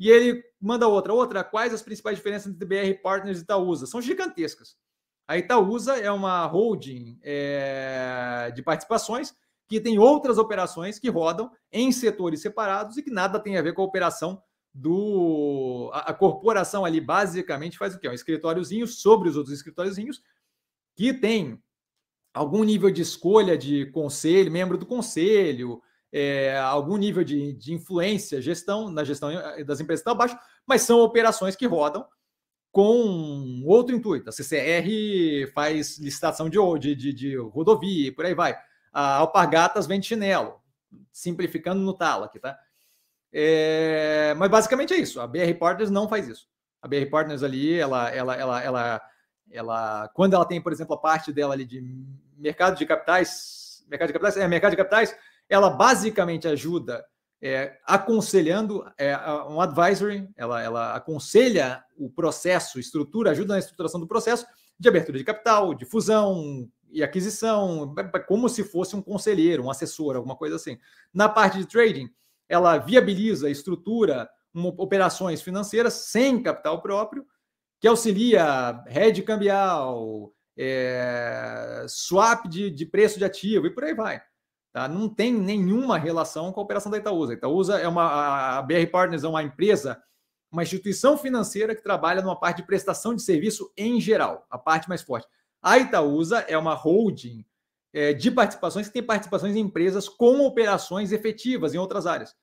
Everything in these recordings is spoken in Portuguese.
E ele manda outra. Outra, quais as principais diferenças entre BR Partners e Itaúsa? São gigantescas. A Itaúsa é uma holding é, de participações que tem outras operações que rodam em setores separados e que nada tem a ver com a operação do. A, a corporação ali basicamente faz o quê? Um escritóriozinho sobre os outros escritóriozinhos que tem algum nível de escolha de conselho, membro do conselho, é, algum nível de, de influência, gestão, na gestão das empresas está abaixo, mas são operações que rodam com outro intuito. A CCR faz licitação de, de, de, de rodovia e por aí vai. A Alpargatas vende chinelo, simplificando no talo aqui, tá? É, mas basicamente é isso. A BR Partners não faz isso. A BR Partners ali, ela, ela, ela, ela, ela, quando ela tem, por exemplo, a parte dela ali de mercado de capitais, mercado de capitais, é mercado de capitais, ela basicamente ajuda é, aconselhando, é, um advisory, ela, ela aconselha o processo, estrutura, ajuda na estruturação do processo de abertura de capital, de fusão e aquisição, como se fosse um conselheiro, um assessor, alguma coisa assim. Na parte de trading, ela viabiliza, estrutura uma, operações financeiras sem capital próprio, que auxilia hedge cambial, é, swap de, de preço de ativo e por aí vai. Tá? Não tem nenhuma relação com a operação da Itaúsa. A Itaúsa é uma. A BR Partners é uma empresa, uma instituição financeira que trabalha numa parte de prestação de serviço em geral, a parte mais forte. A Itaúsa é uma holding é, de participações que tem participações em empresas com operações efetivas em outras áreas.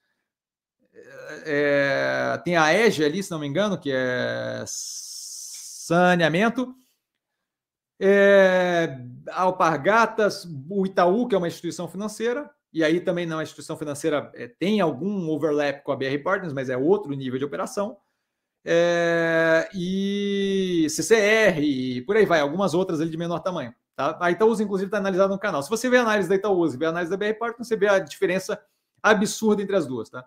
É, é tem a EGE ali, se não me engano, que é saneamento é, Alpargatas, o Itaú, que é uma instituição financeira, e aí também não é instituição financeira, é, tem algum overlap com a BR Partners, mas é outro nível de operação. É, e CCR, e por aí vai, algumas outras ali de menor tamanho. Tá? A Itaúsa, inclusive, está analisada no canal. Se você vê a análise da Itaúsa e vê a análise da BR Partners, você vê a diferença absurda entre as duas. Tá?